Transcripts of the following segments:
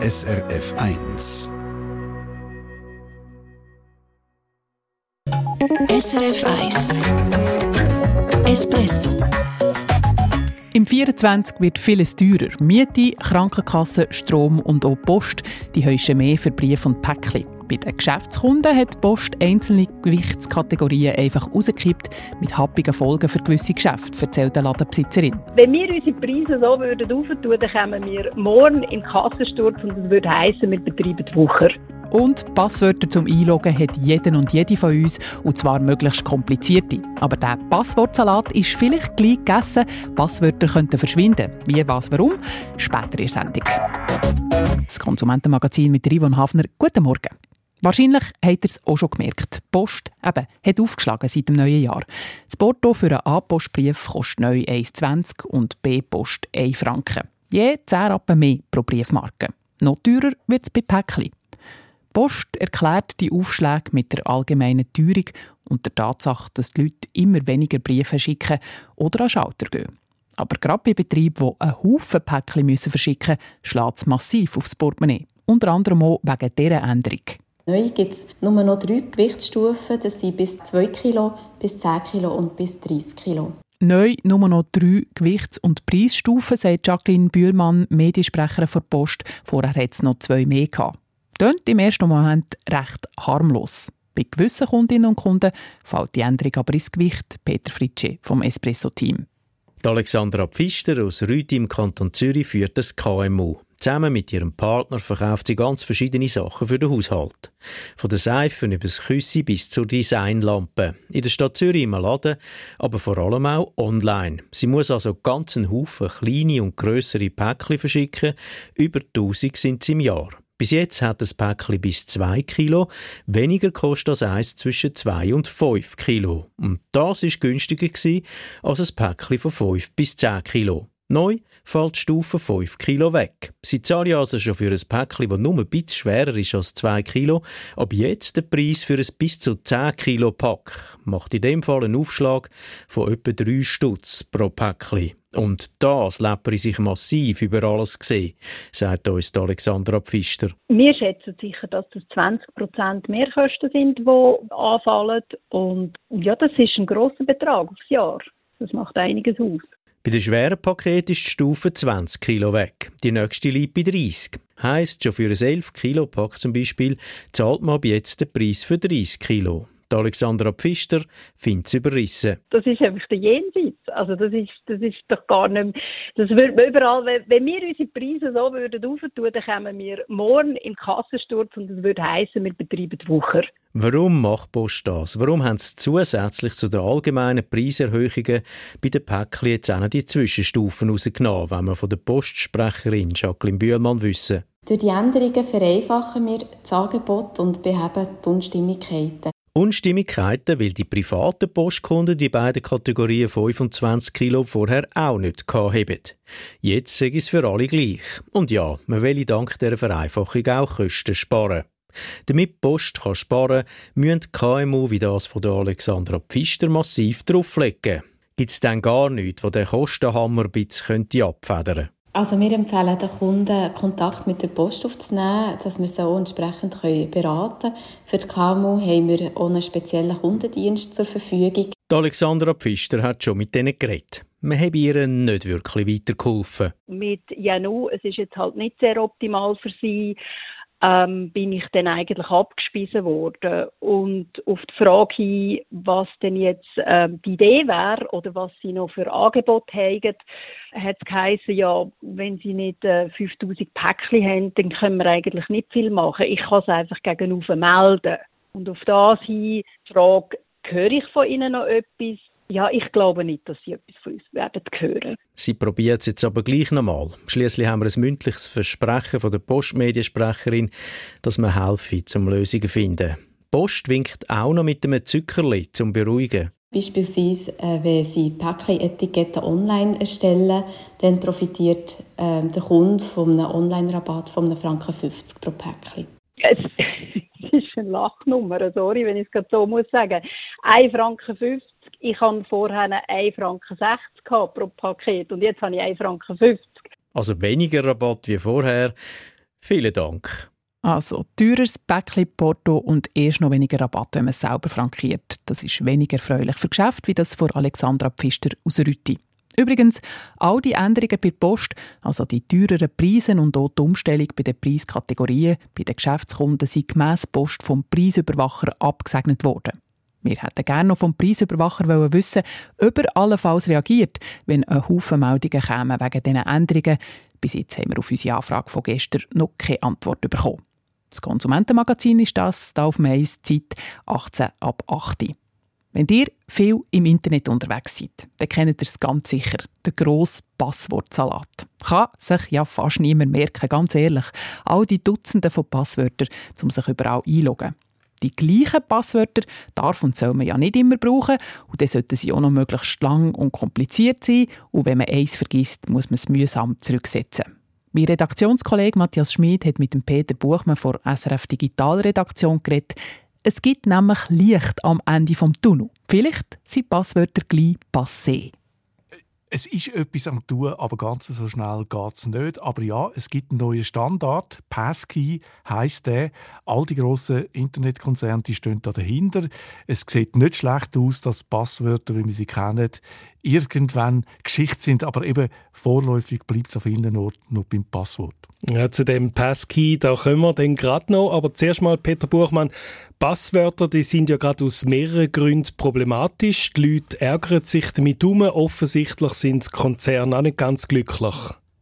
SRF 1. SRF 1 Espresso im 24 wird vieles teurer. Miete, Krankenkasse, Strom und auch Post. Die heischen mehr für Briefe und Päckchen. Bei den Geschäftskunden hat die Post einzelne Gewichtskategorien einfach rausgekippt, mit happigen Folgen für gewisse Geschäfte, erzählt der Ladenbesitzerin. Wenn wir unsere Preise so würden aufentun, dann kämen wir morgen in den Kassensturz und das würde heissen, wir betreiben die Woche. Und Passwörter zum Einloggen hat jeden und jede von uns, und zwar möglichst komplizierte. Aber der Passwortsalat ist vielleicht gleich gegessen. Passwörter könnten verschwinden. Wie, was, warum? Später in der Sendung. Das Konsumentenmagazin mit Rivon Hafner. Guten Morgen. Wahrscheinlich habt ihr es auch schon gemerkt. Die Post eben, hat aufgeschlagen seit dem neuen Jahr. Das Porto für einen A-Postbrief kostet neu 1,20 und B-Post 1 Franken. Je 10 Rappen mehr pro Briefmarke. Noch teurer wird es bei Päckchen. Post erklärt die Aufschläge mit der allgemeinen Teuerung und der Tatsache, dass die Leute immer weniger Briefe schicken oder an Schalter gehen. Aber gerade bei Betrieben, die einen Haufen Päckchen verschicken müssen, schlägt es massiv aufs Portemonnaie. Unter anderem auch wegen dieser Änderung. Neu gibt es nur noch drei Gewichtsstufen. Das sind bis 2 Kilo, bis 10 Kilo und bis 30 Kilo. Neu nur noch drei Gewichts- und Preisstufen, sagt Jacqueline Bühlmann, Mediensprecherin der Post. Vorher hat es noch zwei mehr gehabt. Tönt im ersten Moment recht harmlos. Bei gewissen Kundinnen und Kunden fällt die Änderung aber ins Gewicht. Peter Fritsche vom Espresso-Team. Alexandra Pfister aus Rüti im Kanton Zürich führt das KMU. Zusammen mit ihrem Partner verkauft sie ganz verschiedene Sachen für den Haushalt. Von der Seife über das Küssi bis zur Designlampe. In der Stadt Zürich im Laden, aber vor allem auch online. Sie muss also ganz einen Haufen kleine und grössere Päckchen verschicken. Über 1000 sind sie im Jahr. Bis jetzt hat das Päckchen bis 2 Kilo. Weniger kostet das eins zwischen 2 und 5 Kilo. Und das ist günstiger als ein Päckchen von 5 bis 10 Kilo. Neu fällt die Stufe 5 Kilo weg. Sie zahlen also schon für ein Päckchen, das nur ein bisschen schwerer ist als 2 Kilo. Ab jetzt der Preis für ein bis zu 10 Kilo Pack macht in dem Fall einen Aufschlag von etwa 3 Stutz pro Päckchen. Und das läppere sich massiv über alles gesehen, sagt uns Alexandra Pfister. Wir schätzen sicher, dass das 20% Mehrkosten sind, die anfallen. Und ja, das ist ein grosser Betrag aufs Jahr. Das macht einiges aus. Bei den schweren Paketen ist die Stufe 20 Kilo weg. Die nächste liegt bei 30. Heisst, schon für ein 11 Kilo Pack zum Beispiel zahlt man ab jetzt den Preis für 30 Kilo. Die Alexandra Pfister findet es überrissen. Das ist einfach der Jenseits. Also das ist, das ist doch gar nicht das würde man überall, wenn, wenn wir unsere Preise so würden aufentun, dann kommen wir morgen in den Kassensturz und das würde heißen, wir betreiben die Woche. Warum macht Post das? Warum haben sie zusätzlich zu den allgemeinen Preiserhöhungen bei den Päckchen jetzt auch noch die Zwischenstufen rausgenommen, wenn wir von der Postsprecherin Jacqueline Bühlmann wissen? Durch die Änderungen vereinfachen wir das Angebot und beheben die Unstimmigkeiten. Unstimmigkeiten, weil die privaten Postkunden die beiden Kategorien 25 Kilo vorher auch nicht haben. Jetzt ich es für alle gleich. Und ja, man will dank dieser Vereinfachung auch Kosten sparen. Damit Post kann sparen kann, müssen KMU wie das von der Alexandra Pfister massiv drauflegen. Gibt es dann gar nichts, wo der Kostenhammer ein bisschen abfedern könnte? Also wir empfehlen den Kunden, Kontakt mit der Post aufzunehmen, dass wir sie auch entsprechend beraten können. Für die KMU haben wir auch einen speziellen Kundendienst zur Verfügung. Die Alexandra Pfister hat schon mit denen geredet. Wir haben ihr nicht wirklich weitergeholfen. Mit Janu, es ist jetzt halt nicht sehr optimal für sie ähm, bin ich dann eigentlich abgespiesen worden. Und auf die Frage hin, was denn jetzt ähm, die Idee wäre oder was sie noch für Angebot haben, hat es geheißen, ja, wenn sie nicht äh, 5000 Päckchen haben, dann können wir eigentlich nicht viel machen. Ich kann es einfach gegenüber melden. Und auf das hin die Frage, höre ich von ihnen noch etwas? Ja, ich glaube nicht, dass sie etwas von uns werden hören. Sie probiert es jetzt aber gleich nochmal. Schließlich haben wir ein mündliches Versprechen von der Postmediensprecherin, dass wir helfen, zum Lösungen zu finden. Die Post winkt auch noch mit einem Zuckerli zum Beruhigen. Beispielsweise, äh, wenn Sie Päckchen-Etiketten online erstellen, dann profitiert äh, der Kunde von einem Online-Rabatt von einem Franken 50 pro Päckchen. Es, ist eine Lachnummer, sorry, wenn ich es gerade so muss sagen. 1 Franken 50 ich habe vorher 1,60 Franken pro Paket und jetzt habe ich 1,50 Franken. Also weniger Rabatt wie vorher. Vielen Dank. Also teures Päckchen-Porto und erst noch weniger Rabatt, wenn man es selber frankiert. Das ist weniger erfreulich für Geschäfte wie das von Alexandra Pfister aus Rütti. Übrigens, all die Änderungen bei der Post, also die teureren Preise und auch die Umstellung bei den Preiskategorien bei den Geschäftskunden, sind gemäss Post vom Preisüberwacher abgesegnet worden. Wir hätten gerne noch vom Preisüberwacher wissen, ob er allenfalls reagiert, wenn ein Haufen Meldungen kämen wegen diesen Änderungen. Bis jetzt haben wir auf unsere Anfrage von gestern noch keine Antwort bekommen. Das Konsumentenmagazin ist das, da auf Mais Zeit 18 ab 8. Wenn ihr viel im Internet unterwegs seid, dann kennt ihr es ganz sicher, den grossen Passwortsalat. Kann sich ja fast niemand merken, ganz ehrlich. All die Dutzende von Passwörtern, um sich überall einloggen. Die gleichen Passwörter darf und soll man ja nicht immer brauchen und dann sollten sie auch noch möglichst lang und kompliziert sein und wenn man eins vergisst, muss man es mühsam zurücksetzen. Mein Redaktionskollege Matthias Schmid hat mit dem Peter Buchmann von SRF Digitalredaktion geredet. Es gibt nämlich Licht am Ende vom Tunnel. Vielleicht sind Passwörter gleich passé. Es ist etwas am tun, aber ganz so schnell geht es nicht. Aber ja, es gibt einen neuen Standard. Passkey heisst der. All die grossen Internetkonzerne die stehen da dahinter. Es sieht nicht schlecht aus, dass Passwörter, wie wir sie kennen, irgendwann Geschichte sind, aber eben vorläufig bleibt es auf vielen Orten noch beim Passwort. Ja, zu dem Passkey, da kommen wir dann gerade noch. Aber zuerst mal, Peter Buchmann, Passwörter, die sind ja gerade aus mehreren Gründen problematisch. Die Leute ärgern sich damit um. Offensichtlich sind die Konzerne auch nicht ganz glücklich.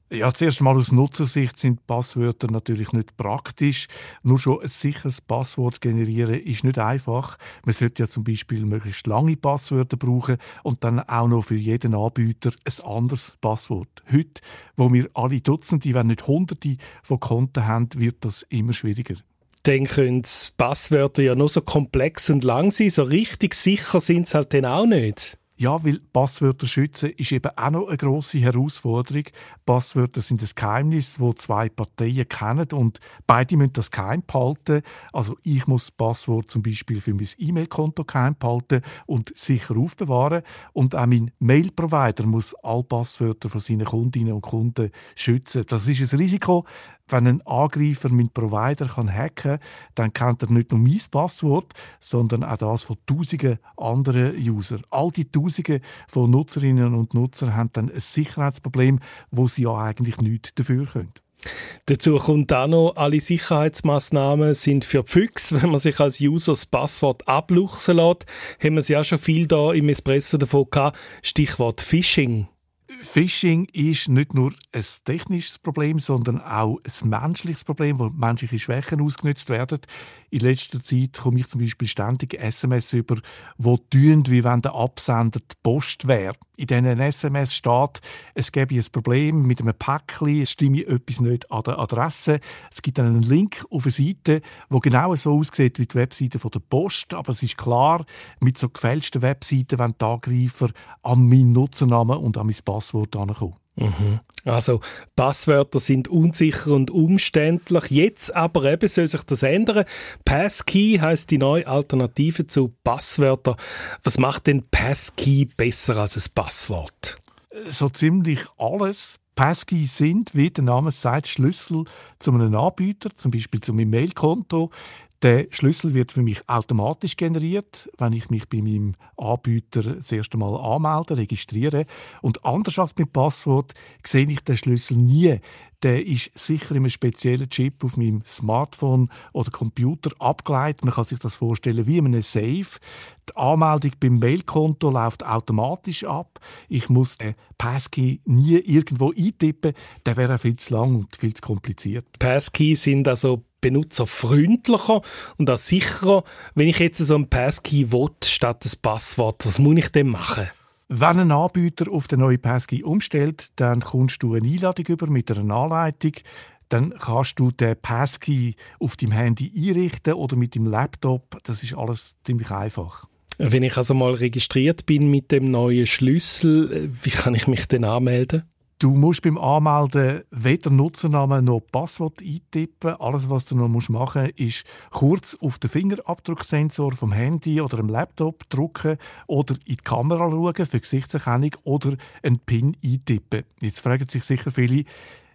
Ja, zuerst mal aus Nutzersicht sind Passwörter natürlich nicht praktisch. Nur schon ein sicheres Passwort generieren ist nicht einfach. Man sollte ja zum Beispiel möglichst lange Passwörter brauchen und dann auch noch für jeden Anbieter ein anderes Passwort. Heute, wo wir alle Dutzende, wenn nicht Hunderte von Konten haben, wird das immer schwieriger dann können Passwörter ja nur so komplex und lang sein. So richtig sicher sind sie halt dann auch nicht. Ja, weil Passwörter schützen ist eben auch noch eine grosse Herausforderung. Passwörter sind ein Geheimnis, wo zwei Parteien kennen und beide müssen das geheim behalten. Also ich muss das Passwort zum Beispiel für mein E-Mail-Konto geheim behalten und sicher aufbewahren. Und auch mein Mail-Provider muss alle Passwörter von seinen Kundinnen und Kunden schützen. Das ist ein Risiko, wenn ein Angreifer meinen Provider hacken kann, dann kennt er nicht nur mein Passwort, sondern auch das von tausenden anderen User. All die Tausende von Nutzerinnen und Nutzern haben dann ein Sicherheitsproblem, wo sie ja eigentlich nichts dafür können. Dazu kommt auch noch, alle Sicherheitsmaßnahmen sind für Füchse. Wenn man sich als User das Passwort abluchsen lässt, haben wir es ja schon viel da im Espresso davon gehabt. Stichwort Phishing. Phishing ist nicht nur ein technisches Problem, sondern auch ein menschliches Problem, wo menschliche Schwächen ausgenutzt werden. In letzter Zeit komme ich zum Beispiel ständig SMS über, wo tun, wie wenn der Absender die Post wäre. In diesen SMS steht, es gäbe ein Problem mit einem Päckchen, es stimme etwas nicht an der Adresse. Es gibt dann einen Link auf eine Seite, wo genau so aussieht wie die Webseite der Post, aber es ist klar, mit so gefälschten Webseiten wenn die Angreifer an meinen Nutzernamen und an mein Passwort herankommen. Mhm. Also Passwörter sind unsicher und umständlich. Jetzt aber eben soll sich das ändern. Passkey heißt die neue Alternative zu Passwörtern. Was macht denn Passkey besser als ein Passwort? So ziemlich alles. Passkey sind, wie der Name sagt, Schlüssel zu einem Anbieter, zum Beispiel zu meinem Mailkonto. Der Schlüssel wird für mich automatisch generiert, wenn ich mich bei meinem Anbieter das erste Mal anmelde, registriere. Und anders als mit Passwort sehe ich den Schlüssel nie. Der ist sicher in einem speziellen Chip auf meinem Smartphone oder Computer abgeleitet. Man kann sich das vorstellen wie in einem Safe. Die Anmeldung beim Mailkonto läuft automatisch ab. Ich muss den Passkey nie irgendwo eintippen. Der wäre viel zu lang und viel zu kompliziert. Passkeys sind also benutzerfreundlicher und auch sicherer. Wenn ich jetzt so ein Passkey will, statt ein Passwort, was muss ich denn machen? Wenn ein Anbieter auf den neuen Passkey umstellt, dann kommst du eine Einladung über mit einer Anleitung. Dann kannst du den Passkey auf deinem Handy einrichten oder mit dem Laptop. Das ist alles ziemlich einfach. Wenn ich also mal registriert bin mit dem neuen Schlüssel, wie kann ich mich denn anmelden? Du musst beim Anmelden weder Nutzernamen noch Passwort eintippen. Alles, was du noch machen musst, ist kurz auf den Fingerabdrucksensor vom Handy oder dem Laptop drücken oder in die Kamera schauen für Gesichtserkennung oder einen PIN eintippen. Jetzt fragen sich sicher viele,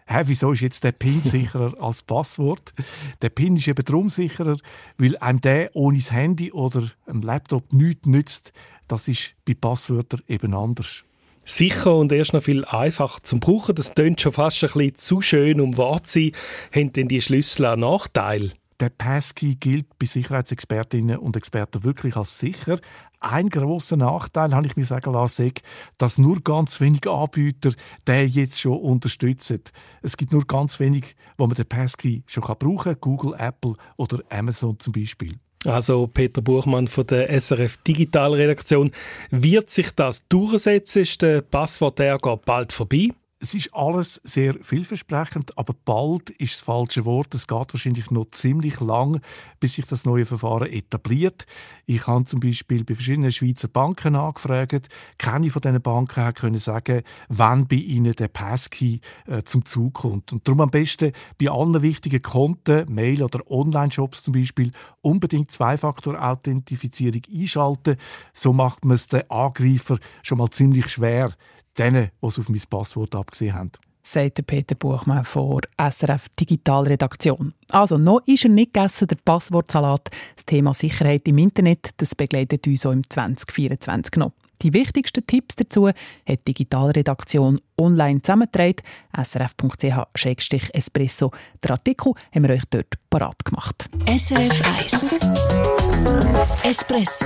hä, wieso ist jetzt der PIN sicherer als Passwort? Der PIN ist eben darum sicherer, weil einem der ohne das Handy oder ein Laptop nichts nützt. Das ist bei Passwörtern eben anders. Sicher und erst noch viel einfacher zum Brauchen. Das klingt schon fast ein bisschen zu schön, um wahr zu sein. Haben denn die Schlüssel einen Nachteil? Der Passkey gilt bei Sicherheitsexpertinnen und Experten wirklich als sicher. Ein großer Nachteil, habe ich mir sagen lassen, dass nur ganz wenige Anbieter den jetzt schon unterstützen. Es gibt nur ganz wenig, wo man den Passkey schon brauchen kann. Google, Apple oder Amazon zum Beispiel. Also Peter Buchmann von der SRF Digitalredaktion. Wird sich das durchsetzen? Ist der Passwortärger bald vorbei? Es ist alles sehr vielversprechend, aber bald ist das falsche Wort. Es geht wahrscheinlich noch ziemlich lang, bis sich das neue Verfahren etabliert. Ich habe zum Beispiel bei verschiedenen Schweizer Banken angefragt. Keine von diesen Banken können sagen, wann bei ihnen der Passkey äh, zum Zug kommt. Und darum am besten bei allen wichtigen Konten, Mail- oder Online-Shops zum Beispiel, unbedingt Zwei-Faktor-Authentifizierung einschalten. So macht man es den Angreifer schon mal ziemlich schwer denen, die es auf mein Passwort abgesehen haben. Sagt Peter Buchmann von SRF Digitalredaktion. Also, noch ist er nicht gegessen, der Passwortsalat. Das Thema Sicherheit im Internet das begleitet uns auch im 2024 noch. Die wichtigsten Tipps dazu hat die Digitalredaktion online zusammengetragen. srf.ch-espresso. Den Artikel haben wir euch dort parat gemacht. SRF 1 Espresso